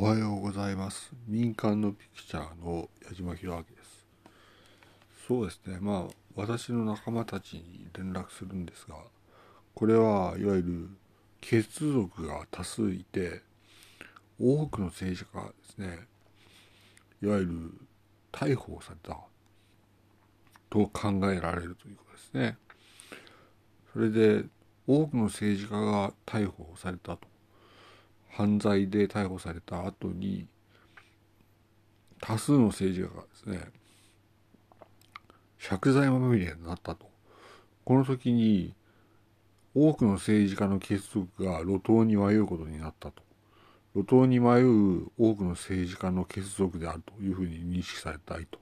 おはようございます。民間のピクチャーの矢島弘明です。そうですね。まあ私の仲間たちに連絡するんですがこれはいわゆる血族が多数いて多くの政治家がですねいわゆる逮捕されたと考えられるということですね。それで多くの政治家が逮捕されたと。犯罪で逮捕された後に多数の政治家がですね借財まみれになったと。この時に多くの政治家の結束が路頭に迷うことになったと。路頭に迷う多くの政治家の結束であるというふうに認識されたいと。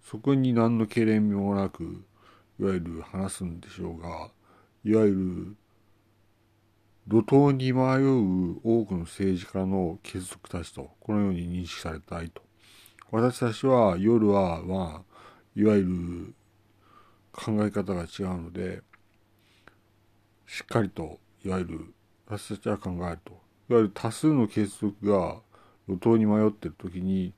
そこに何の懸念もなくいわゆる話すんでしょうがいわゆる路頭に迷う多くの政治家の結束たちと、このように認識されたいと。私たちは夜は、まあ、いわゆる考え方が違うので、しっかりと、いわゆる、私たちは考えると。いわゆる多数の結束が路頭に迷っているときに、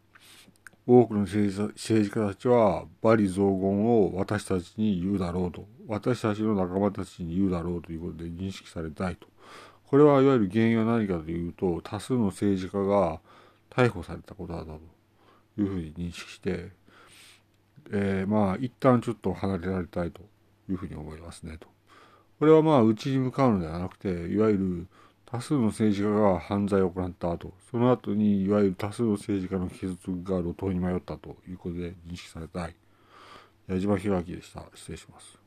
多くの政治家たちは、罵詈雑言を私たちに言うだろうと。私たちの仲間たちに言うだろうということで認識されたいと。これはいわゆる原因は何かというと多数の政治家が逮捕されたことだというふうに認識して、えー、まあ一旦ちょっと離れられたいというふうに思いますねと。これはまあうちに向かうのではなくていわゆる多数の政治家が犯罪を行った後その後にいわゆる多数の政治家の記述が路頭に迷ったということで認識された矢島弘明でした。失礼します。